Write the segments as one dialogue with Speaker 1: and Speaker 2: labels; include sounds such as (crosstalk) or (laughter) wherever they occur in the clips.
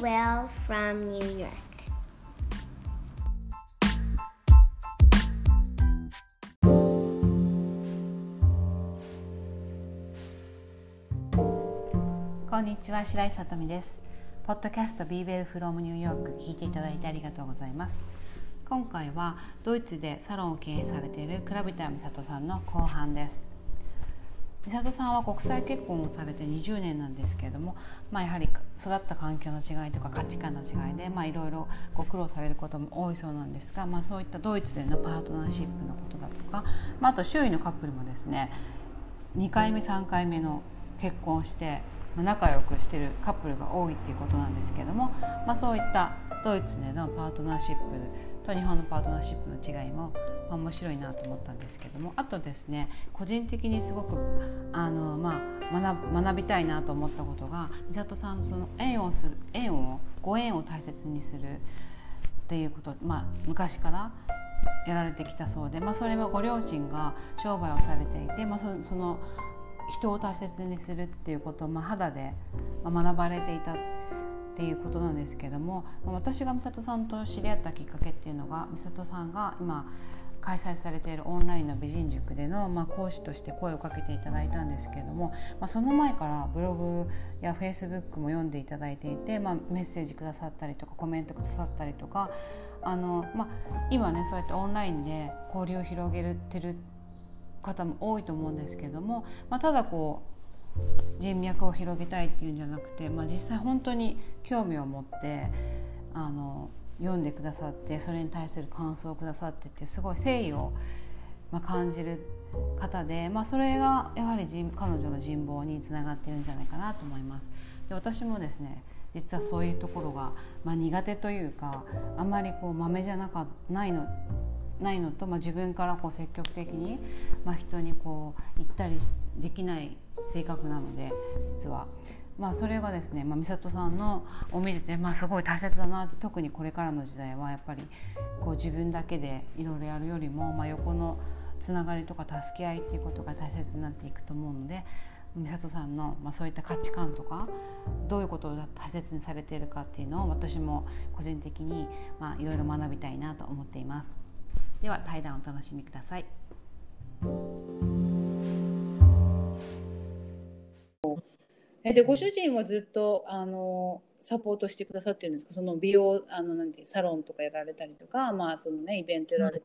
Speaker 1: Will from New York.
Speaker 2: こんにちは白石さとみです。ポッドキャスト Be Well from New York 聞いていただいてありがとうございます。今回はドイツでサロンを経営されている倉人美里さんの後半です。美里さんは国際結婚をされて20年なんですけれども、まあ、やはり育った環境の違いとか価値観の違いで、まあ、いろいろご苦労されることも多いそうなんですが、まあ、そういったドイツでのパートナーシップのことだとか、まあ、あと周囲のカップルもですね2回目3回目の結婚をして仲良くしてるカップルが多いっていうことなんですけども、まあ、そういったドイツでのパートナーシップと日本のパートナーシップの違いも面白いなと思ったんですけどもあとですね個人的にすごくあの、まあ、学学びたいなと思ったことが美里さんのその縁をする縁をご縁を大切にするっていうこと、まあ、昔からやられてきたそうで、まあ、それはご両親が商売をされていて、まあ、そその人を大切にするっていうことを、まあ、肌で学ばれていたっていうことなんですけども私が美里さんと知り合ったきっかけっていうのが美里さんが今開催されているオンラインの美人塾での、まあ、講師として声をかけていただいたんですけれども、まあ、その前からブログやフェイスブックも読んでいただいていて、まあ、メッセージくださったりとかコメントくださったりとかあの、まあ、今ねそうやってオンラインで交流を広げてる方も多いと思うんですけども、まあ、ただこう人脈を広げたいっていうんじゃなくて、まあ、実際本当に興味を持ってあの読んでくださってそれに対する感想をくださってっていうすごい誠意を、感じる方で、まあ、それがやはり彼女の人望につながってるんじゃないかなと思います。で私もですね実はそういうところが、まあ、苦手というかあんまりこう豆じゃなかないのないのと、まあ、自分からこう積極的に、まあ、人にこう言ったりできない性格なので実は。まあ、それがですね、まあ、美里さんのを見てて、まあ、すごい大切だなって特にこれからの時代はやっぱりこう自分だけでいろいろやるよりも、まあ、横のつながりとか助け合いっていうことが大切になっていくと思うので美里さんの、まあ、そういった価値観とかどういうことを大切にされているかっていうのを私も個人的に、いろいろ学びたいなと思っています。では対談をお楽しみください。
Speaker 3: えでご主人はずっとあのサポートしてくださってるんですか？その美容あのなんてサロンとかやられたりとか、まあそのね、イベントやられたり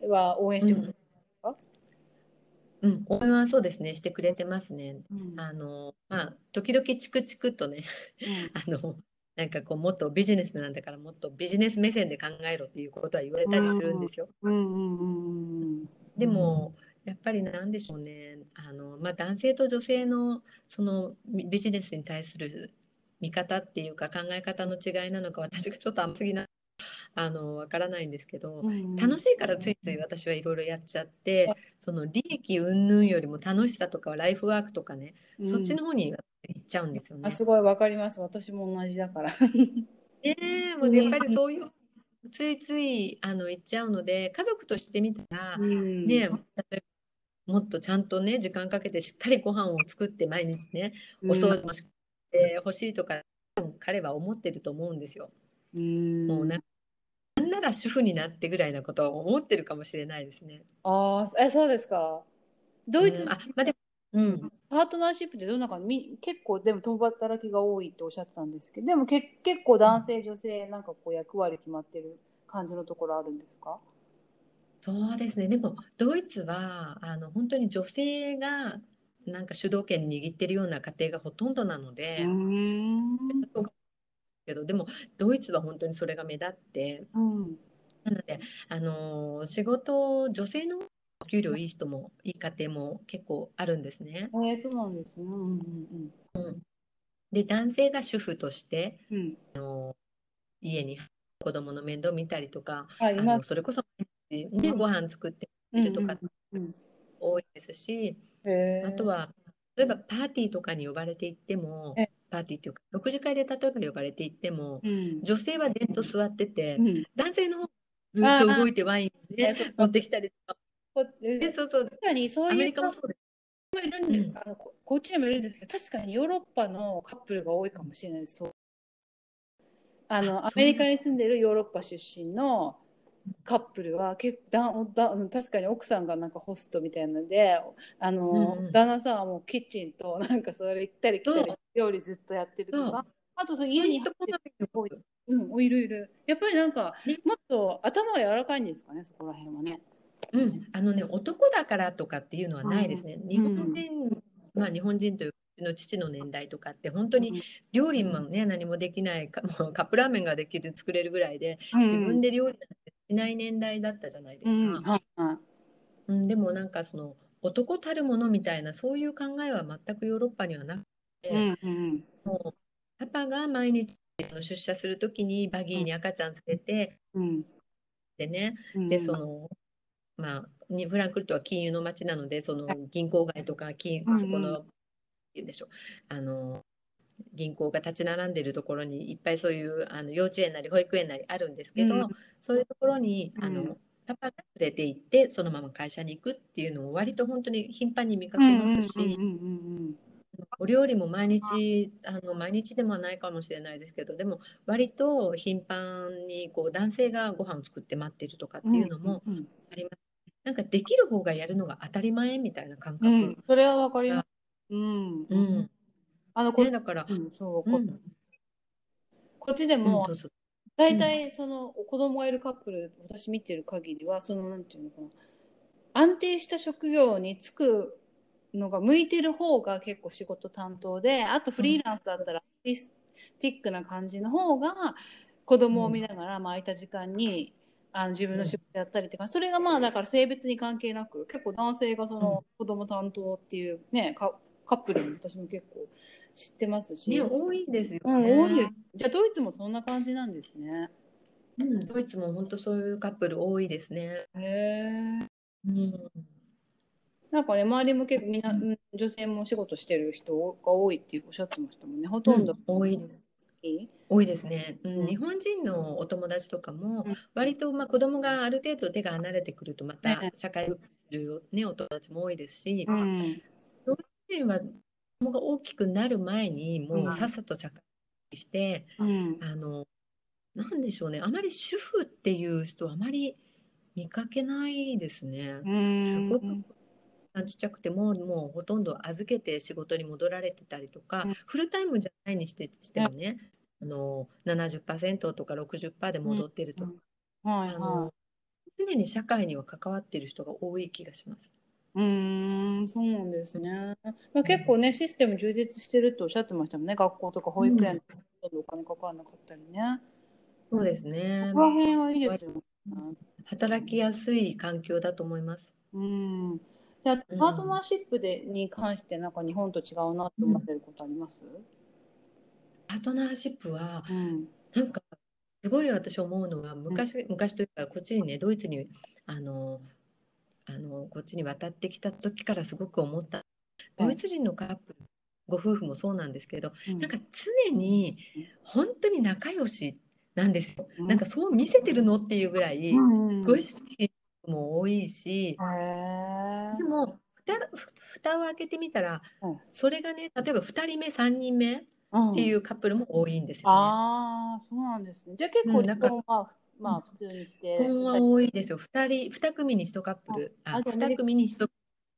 Speaker 3: とかは応援してくれてますか、
Speaker 4: うん、応援はそうですねしてくれてますね。うん、あのまあ時々チクチクとね、うん、(laughs) あのなんかこうもっとビジネスなんだからもっとビジネス目線で考えろっていうことは言われたりするんですよ。でも、やっぱりなんでしょうね。あの、まあ、男性と女性のそのビジネスに対する見方っていうか考え方の違いなのか私がちょっと甘すぎなあのわからないんですけど、うん、楽しいからついつい私はいろいろやっちゃってその利益云々よりも楽しさとかライフワークとかね、うん、そっちの方に行っちゃうんですよね。
Speaker 3: あすごいわかります。私も同じだから。(laughs)
Speaker 4: ねもうやっぱりそういうついついあの行っちゃうので家族としてみたら、うん、ね例えばもっとちゃんとね時間かけてしっかりご飯を作って毎日ねお掃除もしてほしいとか、彼は思ってると思うんですよ。うんもうなんなら主婦になってぐらいなことは思ってるかもしれないですね。
Speaker 3: ああ、え、そうですか。ドイツ、うん、あ、
Speaker 4: まあ、でも、うん、
Speaker 3: パートナーシップってどんな感じ、結構でも共働きが多いっておっしゃってたんですけど、でもけ結構男性、女性なんかこう役割決まってる感じのところあるんですか？
Speaker 4: そうですね。でもドイツはあの本当に女性がなんか主導権握ってるような家庭がほとんどなので、けどでもドイツは本当にそれが目立って、うん、なのであの仕事女性のお給料いい人もいい家庭も結構あるんですね。
Speaker 3: えー、そうなんですね。うんうん
Speaker 4: うん、で男性が主婦として、うん、あの家に子供の面倒見たりとか、あのそれこそ、ね、ご飯作っているとか多いですし、あとは例えばパーティーとかに呼ばれていっても、パーティーっていうか6次会で例えば呼ばれていっても、うん、女性はでんと座ってて、うん、男性の方ずっと動いてワインで、ね、持ってきたりとか。そうそう。確かにそういうアメリカもそうです。
Speaker 3: いるんで、うん、あのこっちにもいるんですけど確かにヨーロッパのカップルが多いかもしれないです。そう。あのアメリカに住んでるヨーロッパ出身のカップルは結構だだうん確かに奥さんがなんかホストみたいなのであの、
Speaker 4: うんうん。
Speaker 3: 旦那さんはもうキッチンとなんかそれ行ったり来たり料理ずっとやってるとかあとその家に入ってる人多いうん、いるいるやっぱりなんか、
Speaker 4: ね
Speaker 3: もっと頭が柔らかいんですかねそこら辺はね。
Speaker 4: うん、あのね男だからとかっていうのはないですね。日本人、まあ日本人というの父の年代とかって本当に料理もね何もできないかもうカップラーメンができる作れるぐらいで自分で料理なんてしない年代だったじゃないですか。
Speaker 3: うん
Speaker 4: でもなんかその男たるものみたいなそういう考えは全くヨーロッパにはなくて、
Speaker 3: うんうん。
Speaker 4: もうパパが毎日出社するときにバギーに赤ちゃんつけて、
Speaker 3: うん。
Speaker 4: でね
Speaker 3: うん。
Speaker 4: でそのまあにフランクフルトは金融の街なのでその銀行街とか金
Speaker 3: うんうん。
Speaker 4: そこの言うんでしょう。あの銀行が立ち並んでるところにいっぱいそういうあの幼稚園なり保育園なりあるんですけど、
Speaker 3: うん。
Speaker 4: そういうところにあの、
Speaker 3: うん。
Speaker 4: パパが連れて行ってそのまま会社に行くっていうのを割と本当に頻繁に見かけますし、お料理も毎日あの毎日でもないかもしれないですけどでも割と頻繁にこう男性がご飯を作って待ってるとかって
Speaker 3: うん
Speaker 4: いうのも
Speaker 3: うん。
Speaker 4: あります。なんかできる方がやるのが当たり前みたいな感覚。
Speaker 3: うん、それはわかります。うん、
Speaker 4: うん
Speaker 3: あのこ,、
Speaker 4: ね、だから、
Speaker 3: うん、そうこ
Speaker 4: うん、
Speaker 3: こっちで
Speaker 4: うん
Speaker 3: も
Speaker 4: どうぞ。
Speaker 3: 大体その子供がいるカップル私見てる限りはそのなんていうのかな。安定した職業に就くのが向いてる方が結構仕事担当であとフリーランスだったらアーティスティックな感じの方が子供を見ながら、まあ、空いた時間にあの自分の仕事やったりってか、それがまあだから性別に関係なく結構男性がその子供担当っていうねカカップルも私も結構知ってますし、
Speaker 4: ね、多いですよ
Speaker 3: うん、
Speaker 4: ね。
Speaker 3: 多い。じゃあドイツもそんな感じなんですね。
Speaker 4: うん、ドイツも本当そういうカップル多いですね。
Speaker 3: へえ。
Speaker 4: うん、
Speaker 3: なんかね周りも結構みんな、うん女性もお仕事してる人が多いっておっしゃってましたもんね。ほとんど、
Speaker 4: 多いです。
Speaker 3: いい
Speaker 4: 多いですね、う
Speaker 3: うん
Speaker 4: ん、日本人のお友達とかも
Speaker 3: うん
Speaker 4: 割とまあ子供がある程度手が離れてくるとまた
Speaker 3: ね
Speaker 4: 社会復帰する、ね、お友達も多いですし、
Speaker 3: うん。
Speaker 4: 人は子供が大きくなる前にもうさっさと社会して、
Speaker 3: うん。
Speaker 4: あのなんでしょうね。あまり主婦っていう人はあまり見かけないですね。すごくちっちゃくてももうほとんど預けて仕事に戻られてたりとか、
Speaker 3: うん。
Speaker 4: フルタイムじゃないにしてしてもね、あの70%とか60%で戻ってるとか、
Speaker 3: はいは
Speaker 4: あの常に社会には関わってる人が多い気がします。
Speaker 3: い。うーん、そうなんですね。まあ、結構ね、システム充実してるとおっしゃってましたもんね。学校とか保育園とかお金かからなかったりね。
Speaker 4: そうですね
Speaker 3: こ。こら辺はいいですよね。
Speaker 4: 働きやすい環境だと思います。
Speaker 3: うん。じゃあ、
Speaker 4: うん
Speaker 3: パートナーシップでに関して、なんか日本と違うなって思ってることあります？
Speaker 4: パートナーシップは
Speaker 3: うん。
Speaker 4: なんかすごい私思うのは昔、昔というかこっちにねドイツにあのあのこっちに渡ってきた時からすごく思った。ドイツ人のカップルご夫婦もそうなんですけどなんか常に本当に仲良しなんですよ。
Speaker 3: うん。
Speaker 4: なんかそう見せてるのっていうぐらい
Speaker 3: うん、
Speaker 4: すごい好きも多いし
Speaker 3: へー。
Speaker 4: でも蓋ふ蓋を開けてみたら
Speaker 3: うん。
Speaker 4: それがね例えば2人目3人目っ
Speaker 3: うん。
Speaker 4: ていうカップルも多いんですよね。
Speaker 3: ああ、そうなんですね。じゃあ結構
Speaker 4: うんなんか
Speaker 3: まあ普通にして。
Speaker 4: 結婚は多いですよ。二人、二組に一カップル、あ、二組に一結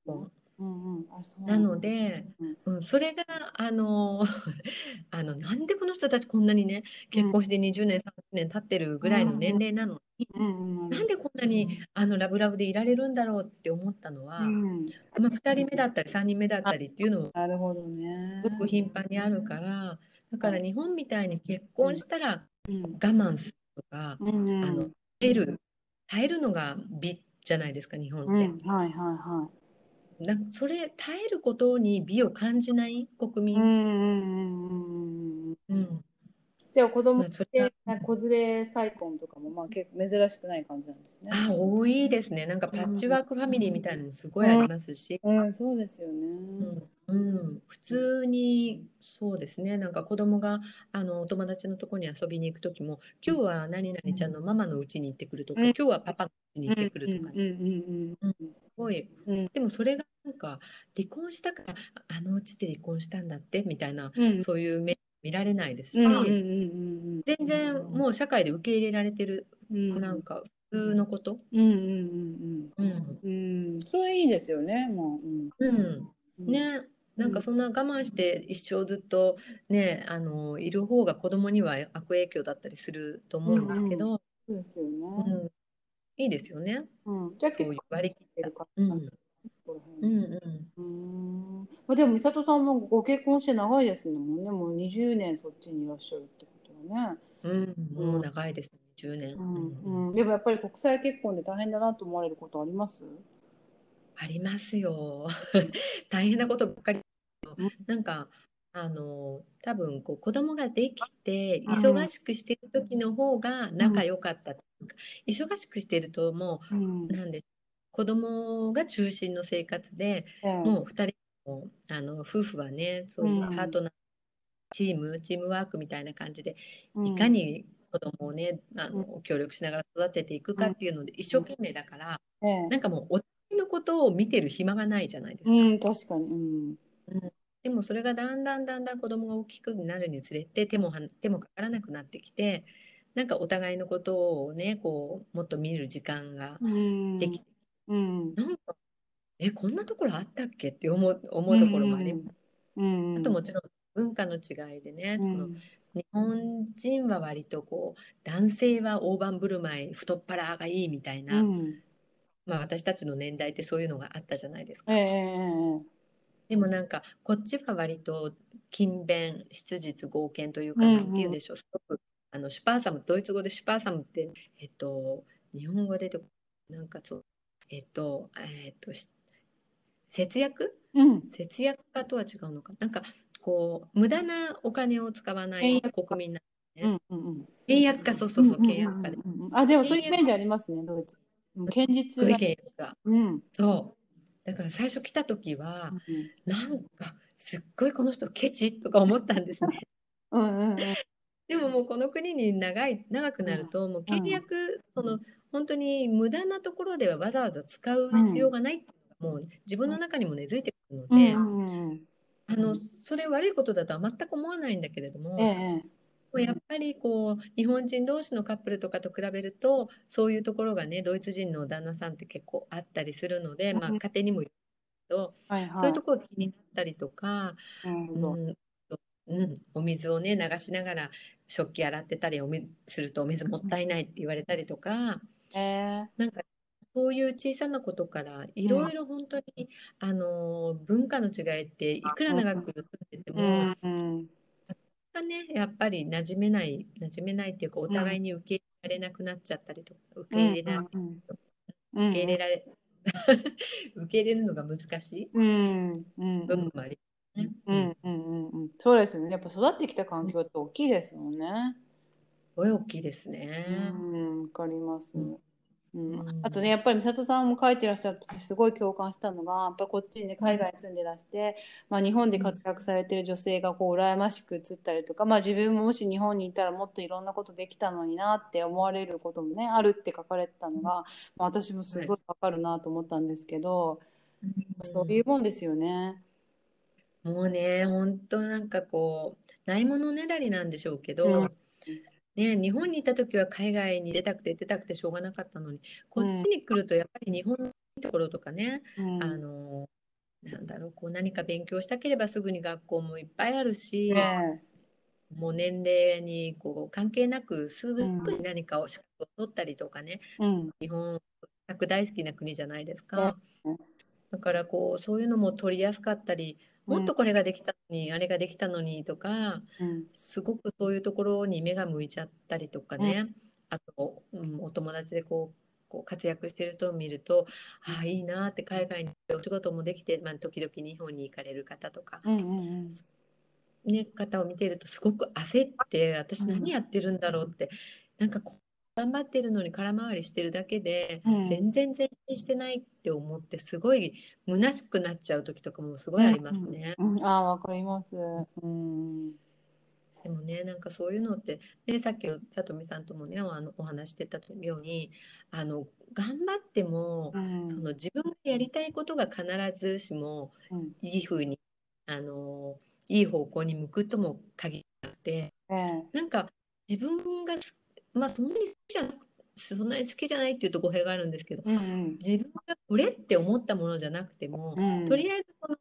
Speaker 4: 婚
Speaker 3: うんうん。あそう。
Speaker 4: なので、うん、それがあの (laughs) あのなんでこの人たちこんなにね結婚して20年、30年経ってるぐらいの年齢なのに、
Speaker 3: うんうん、
Speaker 4: なんでこんなにあのラブラブでいられるんだろうって思ったのは、
Speaker 3: うん、
Speaker 4: まあ二人目だったり三人目だったりっていうのも
Speaker 3: なるほどね。
Speaker 4: すごく頻繁にあるから、だから日本みたいに結婚したら
Speaker 3: うん。
Speaker 4: 我慢するとか、
Speaker 3: うんうん、
Speaker 4: あの耐える耐えるのが美じゃないですか日本って。
Speaker 3: うん、はいはいは
Speaker 4: なそれ耐えることに美を感じない国民、
Speaker 3: うんうんうんうん。
Speaker 4: うん
Speaker 3: じゃあ子供
Speaker 4: まあ、それ
Speaker 3: で
Speaker 4: が
Speaker 3: 子連れ再婚とかもまあ結構珍しくない感じなんですね。
Speaker 4: あ多いですね。なんかパッチワークファミリーみたいなのもすごいありますし、
Speaker 3: うん、そうですよね。
Speaker 4: 普通にそうですね。なんか子供があのお友達のところに遊びに行く時も今日は何々ちゃんのママの家に行ってくるとか、
Speaker 3: うん。
Speaker 4: 今日はパパの家に行ってくるとか、
Speaker 3: うんうんうん
Speaker 4: すごい。
Speaker 3: うん。
Speaker 4: でもそれがなんか離婚したからあのうちで離婚したんだってみたいな、
Speaker 3: うん。
Speaker 4: そういうメッセ見られないですし、全然もう社会で受け入れられてる、
Speaker 3: うん。
Speaker 4: なんか普通のこと。
Speaker 3: うんうんうん
Speaker 4: うん。
Speaker 3: うん。うん。それいいですよねもう、うん。
Speaker 4: うん、ねなんかそんな我慢して一生ずっとねあのいる方が子供には悪影響だったりすると思うんですけど、
Speaker 3: そうですよ
Speaker 4: うん。
Speaker 3: ね、
Speaker 4: いいですよね。
Speaker 3: うん。じゃあ
Speaker 4: そう割り切った。
Speaker 3: るか
Speaker 4: うん。うんうん。
Speaker 3: うん。まあ、でも美里さんもご結婚して長いですもんね。もう20年そっちにいらっしゃるってことはね、
Speaker 4: うん、もう長いですね。10年、
Speaker 3: うん。うん、でもやっぱり国際結婚で大変だなと思われることあります？
Speaker 4: ありますよ。(laughs) 大変なことばっかり
Speaker 3: うん。
Speaker 4: なんかあの多分こう子供ができて
Speaker 3: うん
Speaker 4: 忙しくしてる時の方が仲良かった忙しくしてるとも
Speaker 3: うん。
Speaker 4: うなんで子供が中心の生活でもう2人もあの夫婦はねそういう
Speaker 3: うん。
Speaker 4: パートナー、チームチームワークみたいな感じで
Speaker 3: うん。
Speaker 4: いかに子供をねあの協力しながら育てていくかっていうので一生懸命だから
Speaker 3: ええ。
Speaker 4: なんかもうお互いのことを見てる暇がないじゃないですか。
Speaker 3: うん、確かに。うん。
Speaker 4: でもそれがだんだんだんだん子供が大きくなるにつれて手もは手もかからなくなってきてなんかお互いのことをねこうもっと見る時間が
Speaker 3: うん。
Speaker 4: できて、
Speaker 3: うん。
Speaker 4: なんかえこんなところあったっけ？って思う思うところもあります。
Speaker 3: うん。
Speaker 4: あともちろん文化の違いでね、その日本人は割とこう男性は大盤振る舞い太っ腹がいいみたいな、
Speaker 3: うん。
Speaker 4: まあ、私たちの年代ってそういうのがあったじゃないですか。
Speaker 3: ええええ
Speaker 4: でもなんかこっちは割と勤勉質実剛健というか、
Speaker 3: うんうん
Speaker 4: なんて言うんでしょうすごくあのシュパーサムドイツ語でシュパーサムってえっと日本語で出てこなんかそうえっとえっとし節約？
Speaker 3: うん。
Speaker 4: 節約家とは違うのか？なんかこう無駄なお金を使わない国民な
Speaker 3: うん。うん。うん。
Speaker 4: 倹約家そうそうそう倹約家で。
Speaker 3: うんうんうんあ、でもそういうイメージありますね、ドイツ。うん堅実な。うん。
Speaker 4: そうだから最初来た時はなんかすっごいこの人ケチとか思ったんですね。(laughs)
Speaker 3: うんうんうん。
Speaker 4: でももうこの国に長い長くなるともう契約、その本当に無駄なところではわざわざ使う必要がないっていうのがもう自分の中にも根付いてくるので、
Speaker 3: うんうんうん。
Speaker 4: あのそれ悪いことだとは全く思わないんだけれども、
Speaker 3: ええ
Speaker 4: もうやっぱりこう日本人同士のカップルとかと比べるとそういうところがねドイツ人の旦那さんって結構あったりするので、まあ、
Speaker 3: うん
Speaker 4: 家庭にもよるけど、
Speaker 3: はいはい。
Speaker 4: そういうところが気になったりとか。うんうん、お水をね流しながら食器洗ってたりお水するとお水もったいないって言われたりとか
Speaker 3: ええ
Speaker 4: なんかそういう小さなことからいろいろ本当に、あの文化の違いっていくら長く住んでて
Speaker 3: う
Speaker 4: も、
Speaker 3: んうん。
Speaker 4: がねやっぱり馴染めない馴染めないっていうかお互いに受け入れられなくなっちゃったりとか受け入れられ、
Speaker 3: うん
Speaker 4: 受け入れられ受け入れるのが難しい
Speaker 3: うんうん
Speaker 4: 部分もありますね。
Speaker 3: うんうんうんうん。そうですよね。やっぱ育ってきた環境って大きいですもんね。
Speaker 4: すごい大きいですね。
Speaker 3: うん、わかります。
Speaker 4: うん
Speaker 3: うん。
Speaker 4: うん。
Speaker 3: あとねやっぱり美里さんも書いてらっしゃる時すごい共感したのがやっぱこっちにね海外に住んでらして、まあ、日本で活躍されてる女性がこう羨ましく映ったりとか、まあ、自分ももし日本にいたらもっといろんなことできたのになって思われることもねあるって書かれてたのが、まあ、私もすごいわかるなと思ったんですけど、そういうもんですよね。
Speaker 4: もうね、本当なんかこう、ないものねだりなんでしょうけど、ね、日本にいた時は海外に出たくて出たくてしょうがなかったのに、こっちに来るとやっぱり日本のいいところとかね、
Speaker 3: うん。
Speaker 4: あの、なんだろう、こう何か勉強したければすぐに学校もいっぱいあるし、
Speaker 3: ね。
Speaker 4: もう年齢にこう関係なくすぐに何かを資格を取ったりとかね、
Speaker 3: うん。
Speaker 4: 日本、大好きな国じゃないです
Speaker 3: う
Speaker 4: か。
Speaker 3: ん。
Speaker 4: だからこう、そういうのも取りやすかったり、もっとこれができたのに、あれができたのにとか、
Speaker 3: うん。
Speaker 4: すごくそういうところに目が向いちゃったりとかね、あと、うん、お友達でこうこう活躍してる人を見ると、ああいいなって海外にお仕事もできて、まあ、時々日本に行かれる方とか、
Speaker 3: うんうん
Speaker 4: ね、方を見てるとすごく焦って私
Speaker 3: うん
Speaker 4: 何やってるんだろうって、なんかこう頑張ってるのに空回りしてるだけで、
Speaker 3: うん。
Speaker 4: 全然前進してないって思ってすごい虚しくなっちゃう時とかもすごいありますね。
Speaker 3: うんうん。ああわかります。うん。
Speaker 4: でもね、なんかそういうのって、ね、さっきのさとみさんともね、あのお話してたように、あの頑張っても、
Speaker 3: うん。
Speaker 4: その自分がやりたいことが必ずしも
Speaker 3: うん。
Speaker 4: いい風に、あのいい方向に向くとも限らなくて
Speaker 3: ええ。
Speaker 4: なんか自分がすまあそんなに好きじゃなくそんなに好きじゃないっていうと語弊があるんですけど
Speaker 3: うんうん。
Speaker 4: 自分がこれって思ったものじゃなくても、
Speaker 3: うん。
Speaker 4: とりあえずこの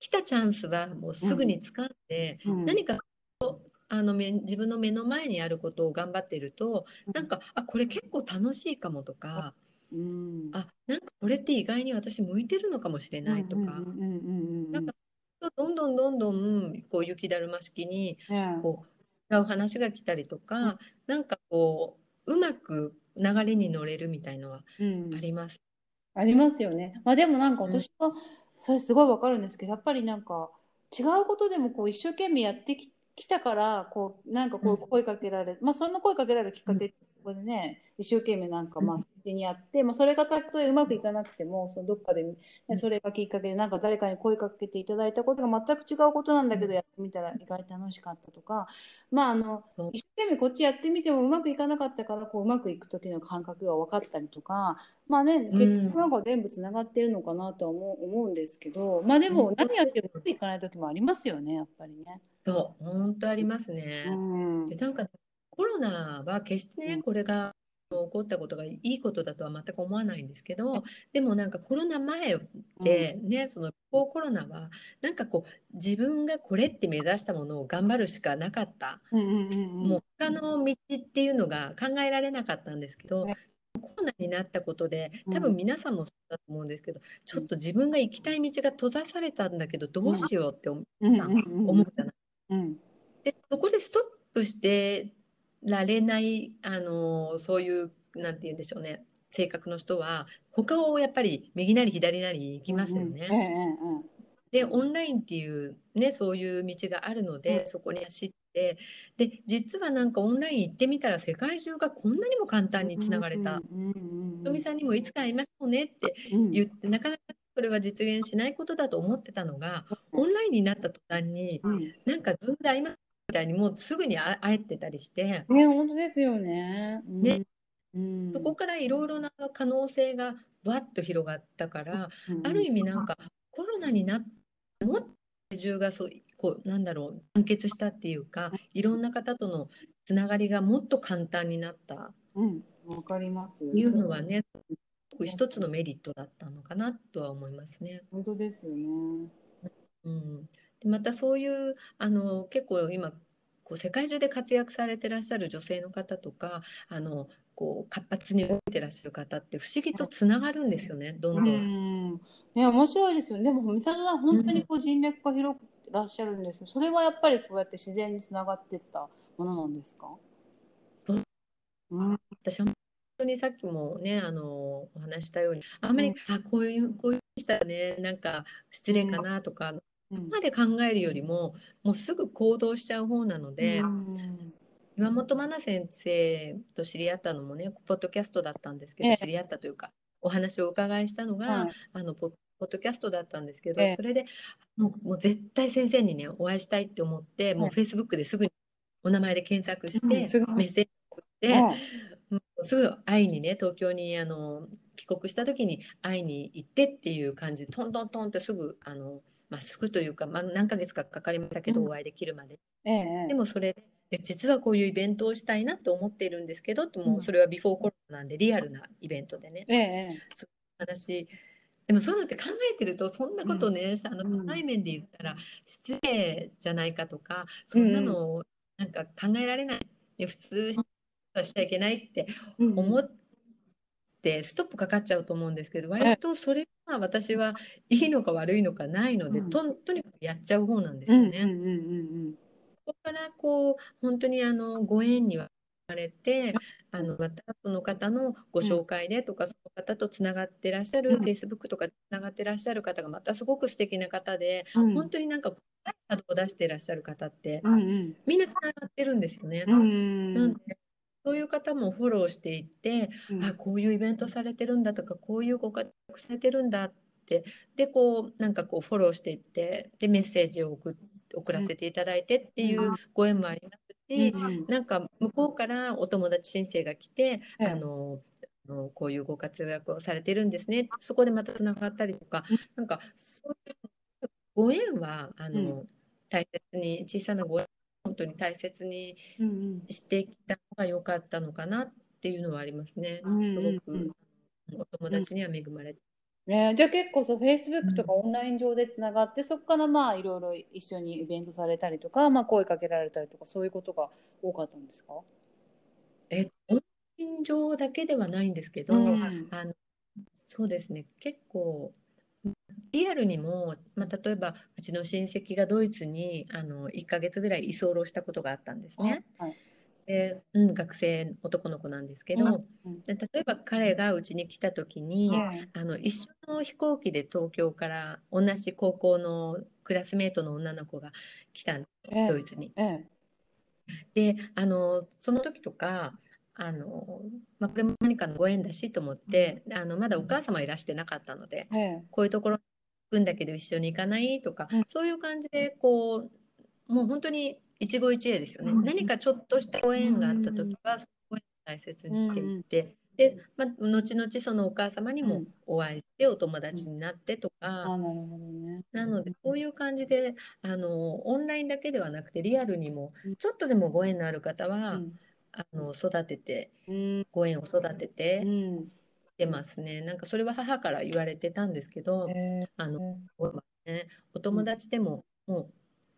Speaker 4: 来たチャンスはもうすぐに掴んで、
Speaker 3: うん
Speaker 4: 何かあのめ自分の目の前にあることを頑張ってると
Speaker 3: うん。
Speaker 4: なんかあこれ結構楽しいかもとか
Speaker 3: うん。
Speaker 4: あなんかこれって意外に私向いてるのかもしれないとか、なんかどんどんどんどんこう雪だるま式に
Speaker 3: ええ
Speaker 4: こう違う話が来たりとか、なんかこううまく流れに乗れるみたいのは
Speaker 3: うん
Speaker 4: あります。
Speaker 3: ありますよね。まあでもなんか
Speaker 4: うん
Speaker 3: 私はそれすごいわかるんですけど、やっぱりなんか違うことでもこう一生懸命やってき、きたからこうなんかこ
Speaker 4: うん
Speaker 3: う声かけられ、まあそんな声かけられるきっかけここでね、一生懸命なんかまあ
Speaker 4: うん
Speaker 3: 必死にやって、まあそれがたとえうまくいかなくても、そのどっかで、ね、それがきっかけでなんか誰かに声かけていただいたことが全く違うことなんだけどやってみたら意外と楽しかったとか、まああの一生懸命こっちやってみてもうまくいかなかったからこううまくいく時の感覚が分かったりとかまあね
Speaker 4: ん。
Speaker 3: 結局なんか全部つながってるのかなとは思う思うんですけどまあでも何やってもうまくいかない時もありますよねやっぱりね。
Speaker 4: そう本当ありますね。
Speaker 3: うん。
Speaker 4: でなんかコロナは決してね、
Speaker 3: うん。
Speaker 4: これが起こったことがいいことだとは全く思わないんですけどでもなんかコロナ前ってね、そのこうコロナはなんかこう自分がこれって目指したものを頑張るしかなかった、
Speaker 3: うんうんうんうん。
Speaker 4: もう他の道っていうのが考えられなかったんですけど、
Speaker 3: ね。
Speaker 4: コロナになったことで
Speaker 3: うん。
Speaker 4: 多分皆さんもそうだと思うんですけど、ちょっと自分が行きたい道が閉ざされたんだけどどうしようって思う,、
Speaker 3: うん
Speaker 4: さ
Speaker 3: うんうん
Speaker 4: 思うじゃない。
Speaker 3: うん。
Speaker 4: でそこでストップしてられないあのそういうなんて言うんでしょうね。性格の人は他をやっぱり右なり左なり行きますよね。
Speaker 3: うん。うんうん
Speaker 4: でオンラインっていうねそういう道があるので、
Speaker 3: うん。
Speaker 4: そこに走ってで実はなんかオンライン行ってみたら世界中がこんなにも簡単につながれた。とみさんにもいつか会いましょうねって
Speaker 3: うん。
Speaker 4: 言ってなかなかそれは実現しないことだと思ってたのがオンラインになった途端に
Speaker 3: うん。
Speaker 4: なんかズームで会いますみたいにもうすぐに会会えてたりして。
Speaker 3: ね本当ですよね。うん
Speaker 4: ね
Speaker 3: うん
Speaker 4: そこからいろいろな可能性がわっと広がったから、
Speaker 3: うん
Speaker 4: ある意味なんかコロナになってもっと世界中がそうこうなんだろう団結したっていうかいろんな方とのつながりがもっと簡単になった
Speaker 3: うんわかります。
Speaker 4: いうのはね一つのメリットだったのかなとは思いますね。
Speaker 3: 本当ですよね。
Speaker 4: うん、でまたそういうあの結構今こう世界中で活躍されてらっしゃる女性の方とかあのこう活発に動いてらっしゃる方って不思議とつながるんですよねどんどん。
Speaker 3: うん。ね、面白いですよね。でも、美里さん、本当にこう人脈が広くらっしゃるんですけど、それはやっぱりこうやって自然につながっていったものなんですか？
Speaker 4: そう
Speaker 3: うん。
Speaker 4: 私は本当にさっきもねあのお話ししたようにあんまり、
Speaker 3: うん
Speaker 4: あこういうこういうしたらねなんか失礼かなとか、
Speaker 3: うん
Speaker 4: まで考えるよりももうすぐ行動しちゃう方なので、
Speaker 3: うん。
Speaker 4: 岩本真奈先生と知り合ったのもねポッドキャストだったんですけど、
Speaker 3: ええ。
Speaker 4: 知り合ったというかお話をお伺いしたのが、
Speaker 3: はい
Speaker 4: あのポポッドキャストだったんですけど、
Speaker 3: ええ。
Speaker 4: それでもうもう絶対先生にねお会いしたいって思って、もう
Speaker 3: え
Speaker 4: フェイスブックですぐにお名前で検索して、
Speaker 3: うん
Speaker 4: メッセージを送って、すぐ会いにね東京にあの帰国した時に会いに行ってっていう感じでトントントンってすぐあの、まあ、すぐというか、まあ、何ヶ月かかかりましたけど、
Speaker 3: うん。
Speaker 4: お会いできるまで。
Speaker 3: ええ
Speaker 4: でもそれ実はこういうイベントをしたいなと思っているんですけどってもうそれはビフォーコロナなんでリアルなイベントでね。
Speaker 3: ええ
Speaker 4: 話。でもそういうのって考えてるとそんなことね、あの
Speaker 3: うん。
Speaker 4: 初対面で言ったら失礼じゃないかとかそんなのなんか考えられない。で普通はしちゃいけないって
Speaker 3: うん。
Speaker 4: 思ってストップかかっちゃうと思うんですけど
Speaker 3: え
Speaker 4: 割とそれが私はいいのか悪いのかないので、
Speaker 3: うん。
Speaker 4: ととにかくやっちゃう方なんですよね。
Speaker 3: うんうんうんうん
Speaker 4: そこからこう本当にあのご縁にはされてあのまたその方のご紹介でとか、その方とつながってらっしゃる、
Speaker 3: うん。
Speaker 4: Facebook とかつながってらっしゃる方がまたすごく素敵な方で、
Speaker 3: うん。
Speaker 4: 本当になんか波動を出していらっしゃる方って、
Speaker 3: うんうん。
Speaker 4: みんなつながってるんですよね。
Speaker 3: うん。
Speaker 4: なんでそういう方もフォローしていって、
Speaker 3: うん。
Speaker 4: あこういうイベントされてるんだとかこういうご活躍されてるんだって。でこうなんかこうフォローしていってでメッセージを送っ送らせていただいてっていうご縁もありますし、
Speaker 3: うん。
Speaker 4: なんか向こうからお友達申請が来て、
Speaker 3: ええ。
Speaker 4: あのこういうご活躍をされてるんですね。そこでまたつながったりとか、なんかそういうご縁はあの、
Speaker 3: う
Speaker 4: 大切に小さなご縁を本当に大切に
Speaker 3: うんうん。
Speaker 4: してきたのが良かったのかなっていうのはありますね。
Speaker 3: うんうんうん。
Speaker 4: すごくお友達には恵まれて。
Speaker 3: ね、じゃあ結構そう Facebook とかオンライン上でつながって、そこからまあいろいろ一緒にイベントされたりとか、まあ、声かけられたりとかそういうことが多かったんですか、
Speaker 4: えオンライン上だけではないんですけど、
Speaker 3: うん。
Speaker 4: あのそうですね。結構リアルにも、まあ、例えばうちの親戚がドイツにあの1ヶ月ぐらい居候したことがあったんですね。
Speaker 3: はい
Speaker 4: でうん、学生男の子なんですけど、
Speaker 3: うん。
Speaker 4: で例えば彼がうちに来た時に、
Speaker 3: はい。
Speaker 4: あの一緒の飛行機で東京から同じ高校のクラスメートの女の子が来たんです
Speaker 3: ええ。
Speaker 4: ドイツに。
Speaker 3: ええ。
Speaker 4: であのその時とかあの、まあ、これも何かのご縁だしと思って、あのまだお母様いらしてなかったので
Speaker 3: ええ。
Speaker 4: こういうところ行くんだけど一緒に行かない？とか、
Speaker 3: うん
Speaker 4: そういう感じでこうもう本当に一期一会ですよね、
Speaker 3: うん
Speaker 4: 何かちょっとしたご縁があった時はそのご縁を大切にしていって、で、まあ、後々そのお母様にも
Speaker 3: うん
Speaker 4: お会いしてお友達になってとか。
Speaker 3: あなるほどね。
Speaker 4: なので、こういう感じで、あの、オンラインだけではなくて、リアルにも
Speaker 3: うん、
Speaker 4: ちょっとでもご縁のある方は、
Speaker 3: うん。
Speaker 4: あの、育てて、
Speaker 3: うん。
Speaker 4: ご縁を育て
Speaker 3: う
Speaker 4: てますね。なんか、それは母から言われてたんですけど、
Speaker 3: え
Speaker 4: あの、
Speaker 3: え
Speaker 4: ね、お友達でも、もう、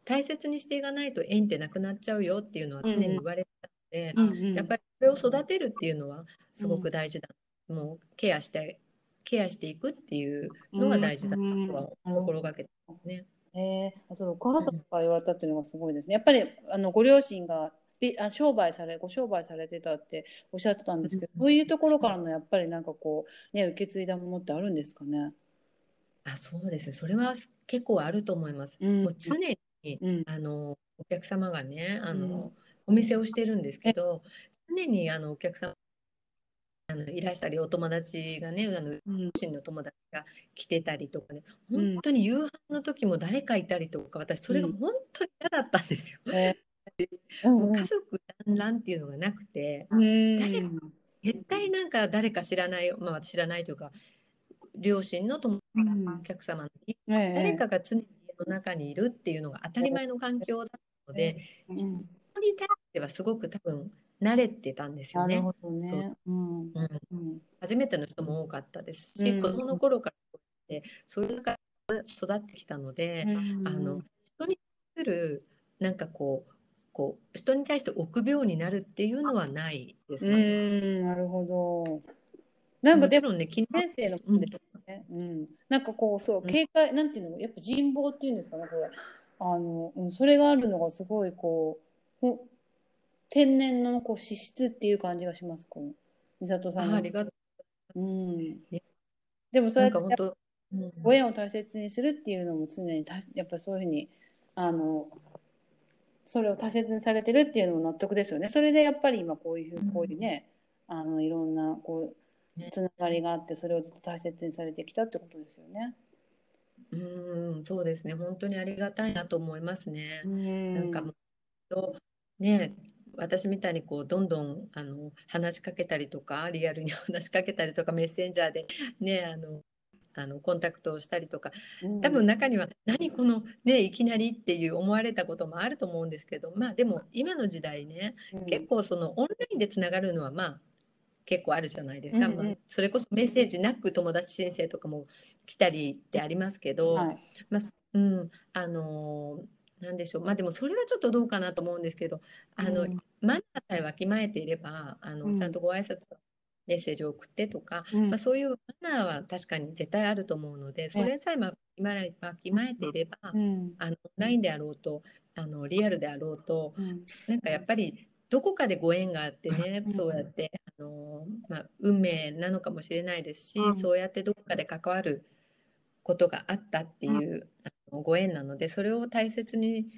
Speaker 4: 大切にしていかないと縁ってなくなっちゃうよっていうのは常に言われてたので、
Speaker 3: うんうん
Speaker 4: やっぱりそれを育てるっていうのはすごく大事だ。もうケアして、ケアしていくっていうのが大事だなとは
Speaker 3: うん
Speaker 4: 心がけてますね。
Speaker 3: ええあそれお母さんから言われたっていうのがすごいですね。やっぱりあのご両親がびあ商売されご商売されてたっておっしゃってたんですけど、
Speaker 4: うん
Speaker 3: そういうところからのやっぱりなんかこうね受け継いだものってあるんですかね？
Speaker 4: あ、そうですね。それは結構あると思います。
Speaker 3: うん。
Speaker 4: もう常に、
Speaker 3: うん。
Speaker 4: あの、お客様がね、あ
Speaker 3: うん。
Speaker 4: の、お店をしてるんですけど、常にあのお客様あのいらしたり、お友達がね、あの、
Speaker 3: うん。
Speaker 4: 両親の友達が来てたりとかね、
Speaker 3: うん。
Speaker 4: 本当に夕飯の時も誰かいたりとか、私、それが本当に嫌だったんですよ。
Speaker 3: ええうん
Speaker 4: もう家族団らんっていうのがなくて、
Speaker 3: うん。
Speaker 4: 誰絶対なんか誰か知らない、まあ知らないというか、両親の友
Speaker 3: うん。
Speaker 4: お客様の
Speaker 3: ええ。
Speaker 4: 誰かが常に家の中にいるっていうのが当たり前の環境だったので、
Speaker 3: うん
Speaker 4: 人に対してはすごく多分慣れてたんですよね。
Speaker 3: なるほどね。
Speaker 4: そう。
Speaker 3: うん。
Speaker 4: うん、
Speaker 3: うん。
Speaker 4: 初めての人も多かったですし、
Speaker 3: うん。
Speaker 4: 子供の頃からでそういう中で育ってきたので、
Speaker 3: うん。
Speaker 4: あの人に対するなんかこうこう人に対して臆病になるっていうのはないです
Speaker 3: う
Speaker 4: ね。
Speaker 3: んなるほど。なんかでも
Speaker 4: ね、昨
Speaker 3: 先生の本でとかね、うん、なんかこうそう
Speaker 4: うん。
Speaker 3: 警戒、なんていうのやっぱ人望っていうんですかねこれ。あの、うん、それがあるのがすごいこうほ天然のこう資質っていう感じがしますこの美里さんの。
Speaker 4: あありがと
Speaker 3: うん。
Speaker 4: ね
Speaker 3: でも
Speaker 4: う。
Speaker 3: そうやって
Speaker 4: なんか本当、うん。
Speaker 3: ご縁を大切にするっていうのも常にたやっぱそういうふうにあのそれを大切にされてるっていうのも納得ですよねそれでやっぱり今こういうふうこういうねあのいろんなこう
Speaker 4: ね
Speaker 3: つながりがあってそれをずっと大切にされてきたってことですよね。
Speaker 4: うん、そうですね。本当にありがたいなと思いますね。
Speaker 3: な
Speaker 4: なんかもうとね私みたいにこうどんどんあの話しかけたりとかリアルに話しかけたりとかメッセンジャーでねあのあのコンタクトをしたりとか。多分中には何このねいきなりっていう思われたこともあると思うんですけどまあでも今の時代ね結構そのオンラインでつながるのはまあ結構あるじゃないですか、まあ、それこそメッセージなく友達申請とかも来たりってありますけど、
Speaker 3: はい。
Speaker 4: まあ、うん、あのーなんでしょう。まあでもそれはちょっとどうかなと思うんですけど、あの、
Speaker 3: うん。
Speaker 4: マナーさえわきまえていれば、あの、
Speaker 3: うん。
Speaker 4: ちゃんとご挨拶、メッセージを送ってとか、
Speaker 3: うん。
Speaker 4: まあそういうマナーは確かに絶対あると思うので、それさえまえわきまえていれば、
Speaker 3: うん。
Speaker 4: あの、オンラインであろうと、あの、リアルであろうと、
Speaker 3: うん。
Speaker 4: なんかやっぱりどこかでご縁があってね
Speaker 3: う、ん。
Speaker 4: そうやって、あの、まあ、運命なのかもしれないですし、
Speaker 3: うん。
Speaker 4: そうやってどこかで関わることがあったっていう、あのご縁なので、それを大切に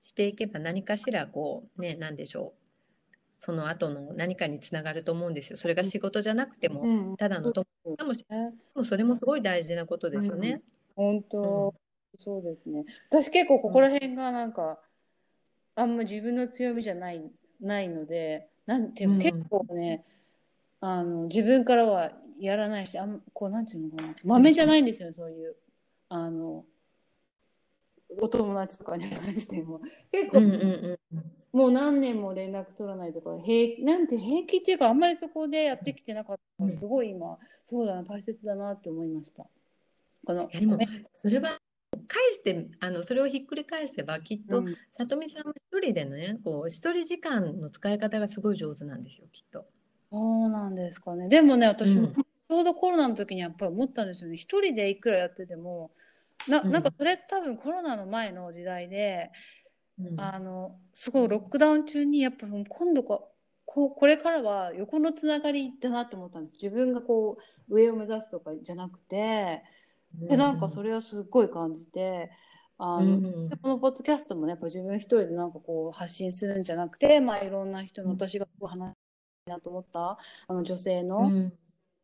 Speaker 4: していけば何かしらこう、ね、なんでしょう。その後の何かにつながると思うんですよ。それが仕事じゃなくても、
Speaker 3: うん。
Speaker 4: ただの友達かもしれない。もそれもすごい大事なことですよね。
Speaker 3: 本当、そうですね。私結構ここら辺がなんか、あんま自分の強みじゃないないので、なんていう結構ね、あの自分からはやらないし、あんこうなんていうのかな、豆じゃないんですよ、そういう。あのお友達とかに対しても。結構、
Speaker 4: うんうんうん
Speaker 3: もう何年も連絡取らないとか平なんて平気っていうかあんまりそこでやってきてなかったからすごい今、そうだな大切だなって思いました。この
Speaker 4: でもそれは返してあのそれをひっくり返せばきっと、
Speaker 3: うん
Speaker 4: さとみさんは一人でねこう一人時間の使い方がすごい上手なんですよきっと。
Speaker 3: そうなんですかね。でもね、私も
Speaker 4: うん
Speaker 3: ちょうどコロナの時にやっぱり思ったんですよね。一人でいくらやってても、な
Speaker 4: うん
Speaker 3: なんかそれ多分コロナの前の時代で、
Speaker 4: うん
Speaker 3: あのすごいロックダウン中にやっぱ今度こここれからは横のつながりだなと思ったんです。自分がこう上を目指すとかじゃなくて、でなんかそれをすっごい感じて。あの
Speaker 4: うん
Speaker 3: でこのポッドキャストもねやっぱ自分一人でなんかこう発信するんじゃなくて、まあ、いろんな人の私がこう話したいなと思ったあの女性の,、
Speaker 4: うん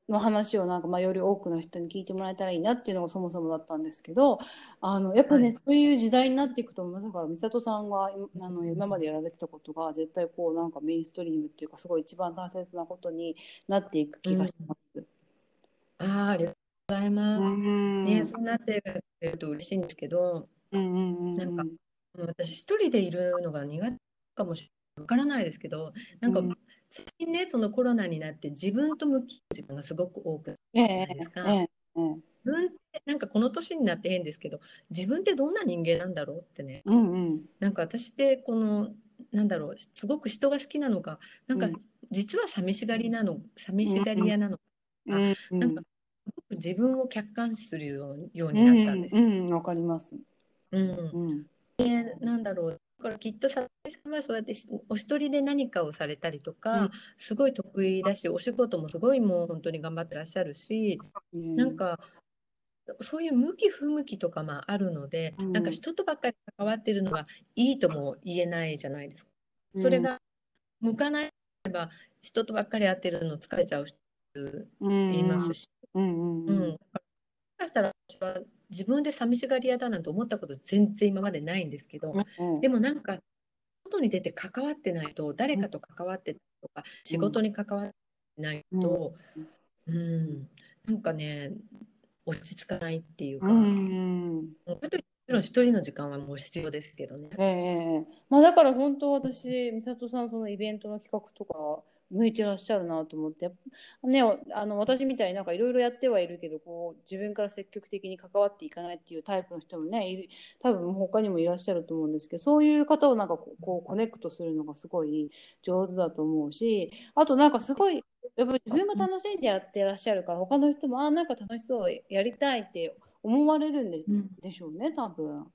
Speaker 3: の話をなんか、まあ、より多くの人に聞いてもらえたらいいなっていうのがそもそもだったんですけどあのやっぱね、
Speaker 4: はい
Speaker 3: そういう時代になっていくとますだから美里さんがいあの今までやられてたことが絶対こうなんかメインストリームっていうかすごい一番大切なことになっていく気がします。
Speaker 4: あーありがとうございます。
Speaker 3: ん
Speaker 4: ね、そうなってくれると嬉しいんですけど、
Speaker 3: うんうんうんうん
Speaker 4: なんか私一人でいるのが苦手かもしれない。わからないですけど、なんか
Speaker 3: うん
Speaker 4: 最近ね、そのコロナになって自分と向き合う時間がすごく多く
Speaker 3: ええ
Speaker 4: ないですか。
Speaker 3: ええええ
Speaker 4: 自分ってなんかこの年になって変ですけど、自分ってどんな人間なんだろうってね、
Speaker 3: うんうん。
Speaker 4: なんか私ってこのなんだろう、すごく人が好きなのか、なんか
Speaker 3: うん。
Speaker 4: 実は寂しがりなの、寂しがり屋なのか、
Speaker 3: うんうん。
Speaker 4: なんかすごく自分を客観視するようになったんですよ。
Speaker 3: うんうん、わかります。
Speaker 4: うん。
Speaker 3: うん。
Speaker 4: でなんだろうだからきっと佐々木さんはそうやってしお一人で何かをされたりとか、
Speaker 3: うん。
Speaker 4: すごい得意だしお仕事もすごいもう本当に頑張ってらっしゃるし、なんかそういう向き不向きとかまああるので、
Speaker 3: うん。
Speaker 4: なんか人とばっかり関わってるのがいいとも言えないじゃないですか。それが向かないば人とばっかり会ってるの疲れちゃう人
Speaker 3: 言
Speaker 4: いますし、
Speaker 3: うん。うん。
Speaker 4: うん、もしかしたら私は自分で寂しがり屋だなんて思ったこと全然今までないんですけど、
Speaker 3: うん
Speaker 4: でもなんか外に出て関わってないと誰かと関わってとか仕事に関わってないと、うん。なんかね落ち着かないっていうか、
Speaker 3: うんうん
Speaker 4: もちろん一人の時間はもう必要ですけどね。
Speaker 3: ええ。まあだから本当私美里さんそのイベントの企画とか向いてらっしゃるなと思ってねあの私みたいになんかいろいろやってはいるけどこう自分から積極的に関わっていかないっていうタイプの人もねいる多分他にもいらっしゃると思うんですけどそういう方をなんかこうコネクトするのがすごい上手だと思うしあとなんかすごいやっぱり自分が楽しんでやってらっしゃるから他の人もあなんか楽しそうやりたいって思われるんで,、
Speaker 4: うん
Speaker 3: でしょうね多分。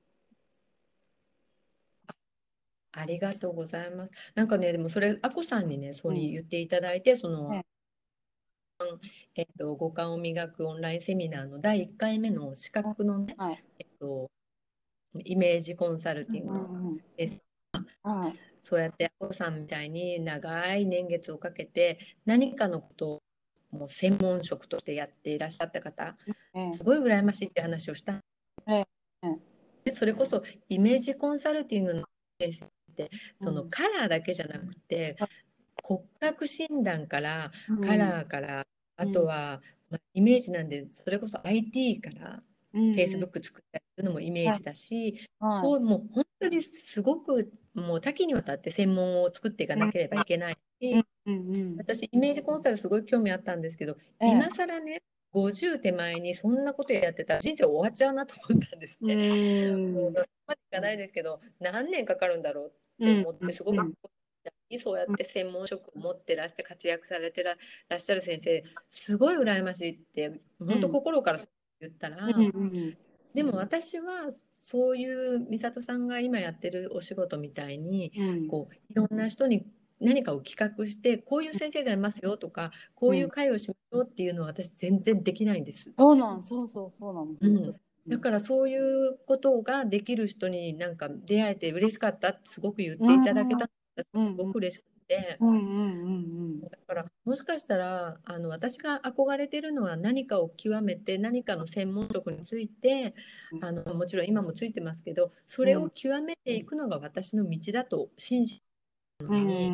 Speaker 4: ありがとうございます。なんかね、でもそれ、あこさんにね、そう言っていただいて、その、
Speaker 3: はい。
Speaker 4: えっと、五感を磨くオンラインセミナーの第1回目の資格のね、
Speaker 3: はい。
Speaker 4: えっと、イメージコンサルティング
Speaker 3: うん
Speaker 4: です。
Speaker 3: はい。
Speaker 4: そうやってあこさんみたいに長い年月をかけて何かのことをもう専門職としてやっていらっしゃった方、
Speaker 3: ええ。
Speaker 4: すごい羨ましいって話をした。
Speaker 3: ええ。
Speaker 4: でそれこそイメージコンサルティングの先生ってその
Speaker 3: うん
Speaker 4: カラーだけじゃなくて骨格診断から
Speaker 3: うん。
Speaker 4: カラーからあとはまあイメージなんでそれこそ IT から
Speaker 3: うん。
Speaker 4: Facebook 作ったりするのもイメージだし
Speaker 3: はい。
Speaker 4: もう本当にすごくもう多岐にわたって専門を作っていかなければいけないし私イメージコンサルすごい興味あったんですけど
Speaker 3: ええ。
Speaker 4: 今更ね50手前にそんなことやってたら人生終わっちゃうなと思ったんです
Speaker 3: う
Speaker 4: ね。
Speaker 3: ん。
Speaker 4: もうそこまでいかないですけど何年かかるんだろうって思ってすごく
Speaker 3: うん
Speaker 4: そうやって専門職を持ってらして活躍されてららっしゃる先生すごい羨ましいって本当心から言ったら、
Speaker 3: うんうん
Speaker 4: でも私はそういう美里さんが今やってるお仕事みたいに
Speaker 3: うん。
Speaker 4: こういろんな人に何かを企画してこういう先生がいますよとかこういう会をしましょうっていうのは私全然できないんです。
Speaker 3: そうなんそうそうそうなの。
Speaker 4: うんだからそういうことができる人になんか出会えて嬉しかったってすごく言っていただけたすごく嬉しくて、だからもしかしたらあの私が憧れてるのは何かを極めて何かの専門職について
Speaker 3: うん。
Speaker 4: あのもちろん今もついてますけどそれを極めていくのが私の道だと信じてのに、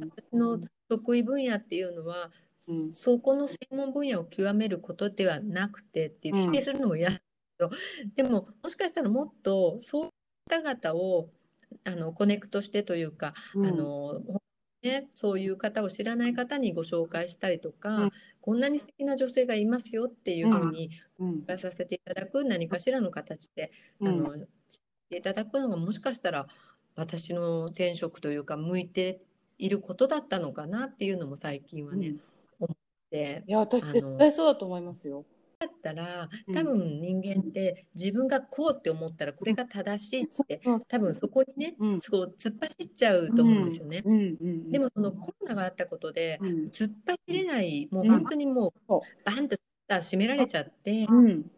Speaker 4: 私の得意分野っていうのは、
Speaker 3: うん。
Speaker 4: そこの専門分野を極めることではなくてって否定するのも嫌だけど、でももしかしたらもっとそういう方々をあのコネクトしてというか、
Speaker 3: うん。
Speaker 4: あのね、そういう方を知らない方にご紹介したりとか、
Speaker 3: うん。
Speaker 4: こんなに素敵な女性がいますよっていうふうに
Speaker 3: うん。
Speaker 4: 紹介させていただく何かしらの形で、あの知っていただくのがもしかしたら私の転職というか向いていることだったのかなっていうのも最近はね、
Speaker 3: うん。
Speaker 4: 思って。
Speaker 3: いや私絶対そうだと思いますよ。
Speaker 4: だったら
Speaker 3: うん。
Speaker 4: 多分人間って自分がこうって思ったらこれが正しいって多分そこにね、
Speaker 3: うん。
Speaker 4: そう突っ走っちゃうと思うんですよね。
Speaker 3: うん。うん。うん、
Speaker 4: でもそのコロナがあったことで
Speaker 3: うん。
Speaker 4: 突っ走れないもう
Speaker 3: うん。
Speaker 4: 本当にも
Speaker 3: そう。
Speaker 4: バンと閉められちゃってだ
Speaker 3: うん。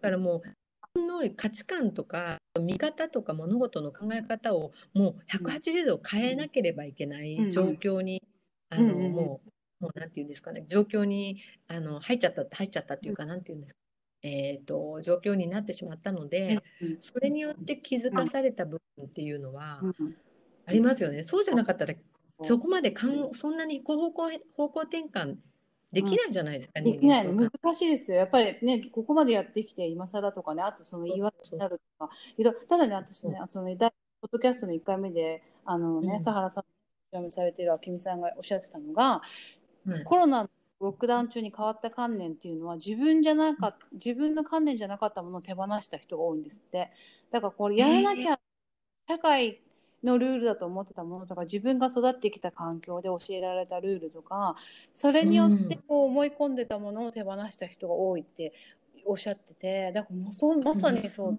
Speaker 4: からもう自分の価値観とか見方とか物事の考え方をもう180度変えなければいけない状況にあのもうもうなんていうんですかね状況にあの入っちゃった入っちゃったっていうかなんていうんですかえー、と状況になってしまったので、
Speaker 3: うん
Speaker 4: それによって気づかされた部分っていうのは
Speaker 3: うん。
Speaker 4: ありますよね。そうじゃなかったら
Speaker 3: うん。
Speaker 4: そこまでかんそんなに方向方向転換できないじゃないですか、
Speaker 3: できない。難しいですよ。やっぱりね、ここまでやってきて、今更とかね、あとその言い訳になるとか、いろただね、私ね、そのね、大ポッドキャストの1回目で、あのね、
Speaker 4: うん。
Speaker 3: 佐原さん、お読みされている明美さんがおっしゃってたのが、
Speaker 4: はい
Speaker 3: コロナのロックダウン中に変わった観念っていうのは自分じゃなかっ自分の観念じゃなかったものを手放した人が多いんですって。だからこれやらなきゃ社会のルールだと思ってたものとか自分が育ってきた環境で教えられたルールとかそれによってこう思い込んでたものを手放した人が多いっておっしゃっててだからもうそうまさにそう。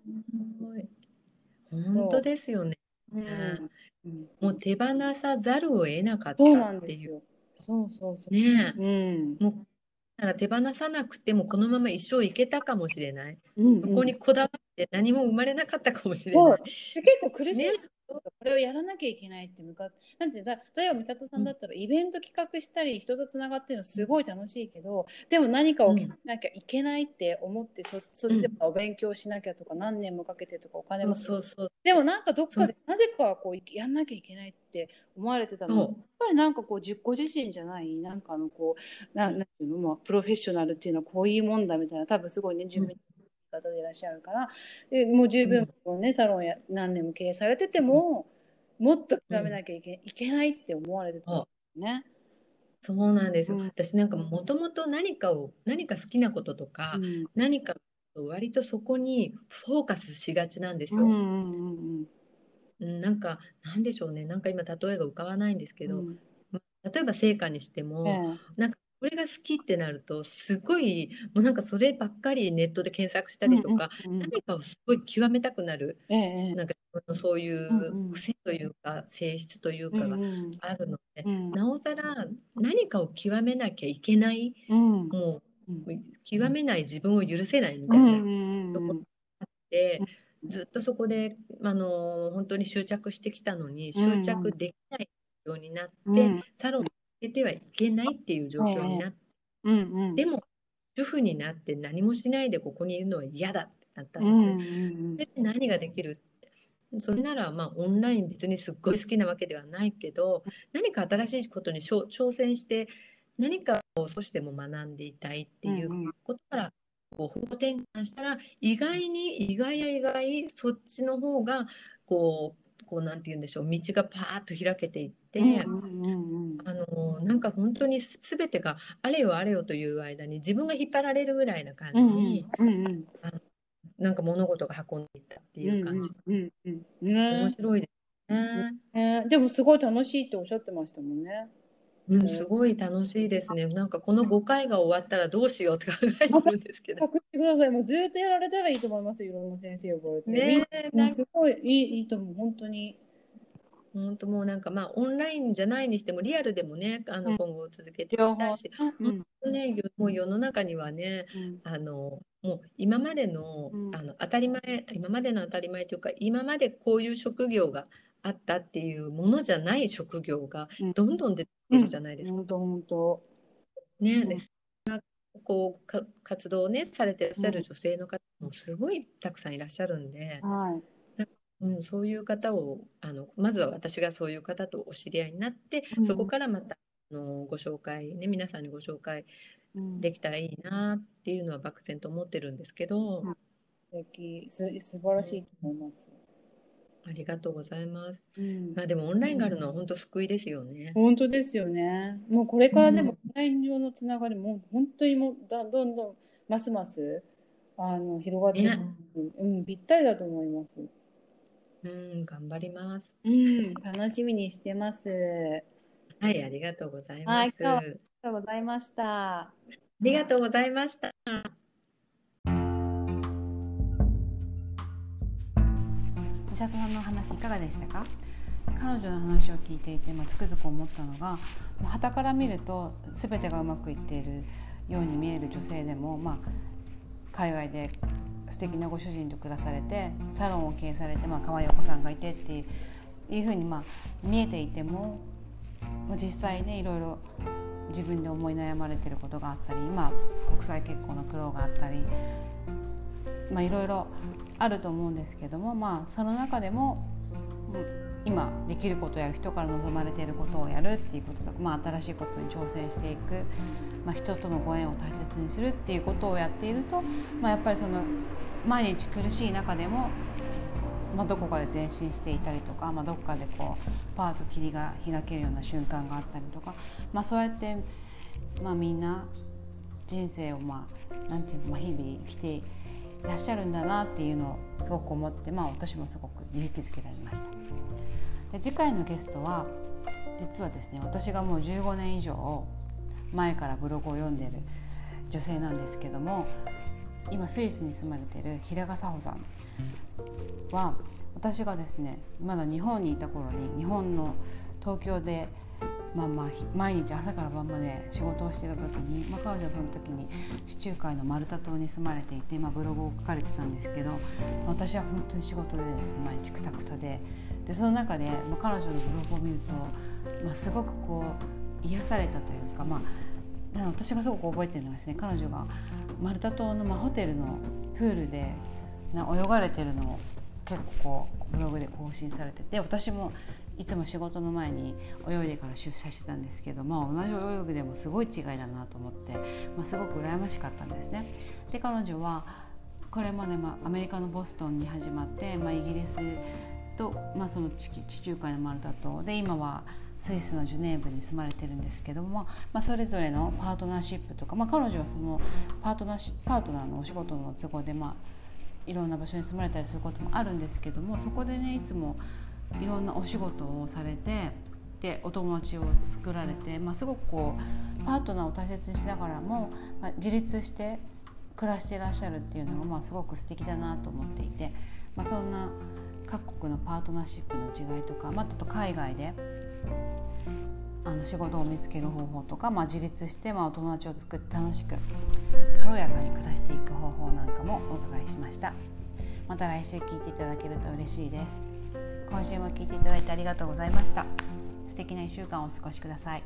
Speaker 4: 本当ですよね。
Speaker 3: うん
Speaker 4: ん
Speaker 3: うん
Speaker 4: もう手放さざるを得なかったっていう。
Speaker 3: そうそうそう。
Speaker 4: ねえ
Speaker 3: うん
Speaker 4: もうだから手放さなくてもこのまま一生いけたかもしれない。
Speaker 3: うん
Speaker 4: そこにこだわって何も生まれなかったかもしれない。
Speaker 3: で結構苦しい
Speaker 4: ね。
Speaker 3: これをやらなきゃいけないって向かって。なんてだ例えば美里さんだったらイベント企画したり人とつながってるのすごい楽しいけどでも何かを決めなきゃいけないって思ってそそっちでお勉強しなきゃとか何年もかけてとかお金も
Speaker 4: そうそう。
Speaker 3: でもなんかどっかでなぜかこういやんなきゃいけないって思われてたの。やっぱりなんかこう自ご自身じゃないなんかあのこうななんていうの、まあ、プロフェッショナルっていうのはこういうもんだみたいな多分すごいね自分の方でいらっしゃるから、でもう十分こう、ね、サロンや何年も経営されてても、もっと極めなきゃいけ,、いけないって思われてたんですよね。
Speaker 4: そうなんですよ。
Speaker 3: うん
Speaker 4: 私なんかもともと何かを何か好きなこととか、
Speaker 3: うん
Speaker 4: 何か割とそこにフォーカスしがちなんですよ。
Speaker 3: うんうんうん
Speaker 4: うんなんかなんでしょうね。なんか今例えが浮かばないんですけど、
Speaker 3: うん
Speaker 4: 例えば成果にしても、
Speaker 3: え
Speaker 4: なんかこれが好きってなるとすごいもうなんかそればっかりネットで検索したりとか、
Speaker 3: うんうんうん。
Speaker 4: 何かをすごい極めたくなる、
Speaker 3: ええ
Speaker 4: なんか自分のそうい
Speaker 3: うんうん。
Speaker 4: う癖というか性質という
Speaker 3: うん
Speaker 4: かが
Speaker 3: うん
Speaker 4: あるので、
Speaker 3: うん。
Speaker 4: なおさら何かを極めなきゃいけない
Speaker 3: うん。
Speaker 4: も
Speaker 3: うん
Speaker 4: う極めない自分を許せないみたいな
Speaker 3: うんうん
Speaker 4: ところがあって、ずっとそこであの本当に執着してきたのに執着できないようになって、
Speaker 3: うん。
Speaker 4: サロンけてはいけないっていう状況になって、
Speaker 3: うんうん
Speaker 4: でも主婦になって何もしないでここにいるのは嫌だってなったん
Speaker 3: うん
Speaker 4: ですね。
Speaker 3: うん
Speaker 4: で何ができる？それならまあオンライン別にすっごい好きなわけではないけど何か新しいことに挑挑戦して何かを少しでも学んでいたいっていう
Speaker 3: うんうん
Speaker 4: ことからこう方向転換したら意外に意外や意外そっちの方がこうこうなんて言うんでしょう道がパーッと開けていって。
Speaker 3: うんうんうん
Speaker 4: あのなんか本当に全てがあれよあれよという間に自分が引っ張られるぐらいな感じに、
Speaker 3: うんうん
Speaker 4: なんか物事が運んでいったっていう感じ、
Speaker 3: うんうんうんね
Speaker 4: 面白いですね、
Speaker 3: えーでもすごい楽しいっておっしゃってましたもんね。
Speaker 4: うん、すごい楽しいですねなんかこの5回が終わったらどうしようって考えてるんですけど (laughs)
Speaker 3: 隠してください。もうずっとやられたらいいと思います。いろんな先生呼ばれて。
Speaker 4: ねえ
Speaker 3: すごいいいいいと思う。本当に。
Speaker 4: 本当もうなんかまあオンラインじゃないにしてもリアルでもねあ
Speaker 3: うん。
Speaker 4: の今後続けていきたいし、。
Speaker 3: うん
Speaker 4: ね、よもう世の中にはね
Speaker 3: うん。
Speaker 4: あのもう今までの,、
Speaker 3: うん。
Speaker 4: あの当たり前今までの当たり前というか今までこういう職業があったっていうものじゃない職業が
Speaker 3: うん。
Speaker 4: どんどん出てくるじゃないですか。ね、
Speaker 3: うん。
Speaker 4: でこうか活動をねされてらっしゃる女性の方もすごいたくさんいらっしゃるんで、
Speaker 3: はい。
Speaker 4: うん、そういう方をあのまずは私がそういう方とお知り合いになって、
Speaker 3: うん
Speaker 4: そこからまたあのご紹介ね皆さんにご紹介
Speaker 3: うん
Speaker 4: できたらいいなっていうのは漠然と思ってるんですけど、
Speaker 3: うん素敵す素晴らしいと思います。
Speaker 4: ありがとうございます。
Speaker 3: うん
Speaker 4: あ、でもオンラインがあるのは本当救いですよね。
Speaker 3: 本当ですよね。もうこれからで
Speaker 4: うん
Speaker 3: もオンライン上のつながりも本当にもうだどんどんますますあの広がっていく、
Speaker 4: ね
Speaker 3: うん、ぴったりだと思います。
Speaker 4: うん、頑張ります。
Speaker 3: うん、楽しみにしてます。あ
Speaker 4: はい、ありがとうございます。あ
Speaker 3: りがとうございました。
Speaker 4: りがとうございました。
Speaker 2: 美里さんの話いかがでしたか？彼女の話を聞いていて、まあ、つくづく思ったのがはたから見ると全てがうまくいっているように見える女性でも、まあ、海外で素敵なご主人と暮らされてサロンを経営されて、まあ可愛いお子さんがいてっていうふうにまあ見えていても実際ねいろいろ自分で思い悩まれてることがあったり、今、国際結婚の苦労があったり、まあ、いろいろあると思うんですけども、まあ、その中でも今できることをやる人から望まれていることをやるっていうこととか、まあ、新しいことに挑戦していく、まあ、人とのご縁を大切にするっていうことをやっていると、まあ、やっぱりその毎日苦しい中でも、まあ、どこかで前進していたりとか、まあ、どこかでこうパーッと霧が開けるような瞬間があったりとか、まあ、そうやって、まあ、みんな人生を、まあ、なんていうの、まあ、日々生きていらっしゃるんだなっていうのをすごく思って、まあ、私もすごく勇気づけられました。で次回のゲストは実はですね私がもう15年以上前からブログを読んでる女性なんですけども今スイスに住まれている平賀佐穂さんは私がですねまだ日本にいた頃に日本の東京で、まあ、まあ毎日朝から晩まで仕事をしていた時に、まあ、彼女はその時に地中海のマルタ島に住まれていて、まあ、ブログを書かれてたんですけど私は本当に仕事でですね毎日くたくたででその中で、まあ、彼女のブログを見ると、まあ、すごくこう癒されたというか、まあ、なの私がすごく覚えてるのはですね彼女がマルタ島の、まあ、ホテルのプールでな泳がれてるのを結構こうブログで更新されてて私もいつも仕事の前に泳いでから出社してたんですけど、まあ、同じ泳ぐでもすごい違いだなと思って、まあ、すごく羨ましかったんですね。で彼女はこれまで、まあ、アメリカのボストンに始まって、まあ、イギリスと、まあ、その地地中海のマルタ島で今はスイスのジュネーブに住まれてるんですけども、まあ、それぞれのパートナーシップとか、まあ、彼女はそのパートナーパートナーのお仕事の都合で、まあ、いろんな場所に住まれたりすることもあるんですけどもそこでねいつもいろんなお仕事をされてでお友達を作られて、まあ、すごくこうパートナーを大切にしながらも、まあ、自立して暮らしていらっしゃるっていうのが、まあ、すごく素敵だなと思っていて、まあ、そんな各国のパートナーシップの違いとか、まあ、あと海外であの仕事を見つける方法とか、まあ、自立して、まあ、お友達を作って楽しく軽やかに暮らしていく方法なんかもお伺いしました。また来週聞いていただけると嬉しいです。今週も聞いていただいてありがとうございました。素敵な1週間をお過ごしください。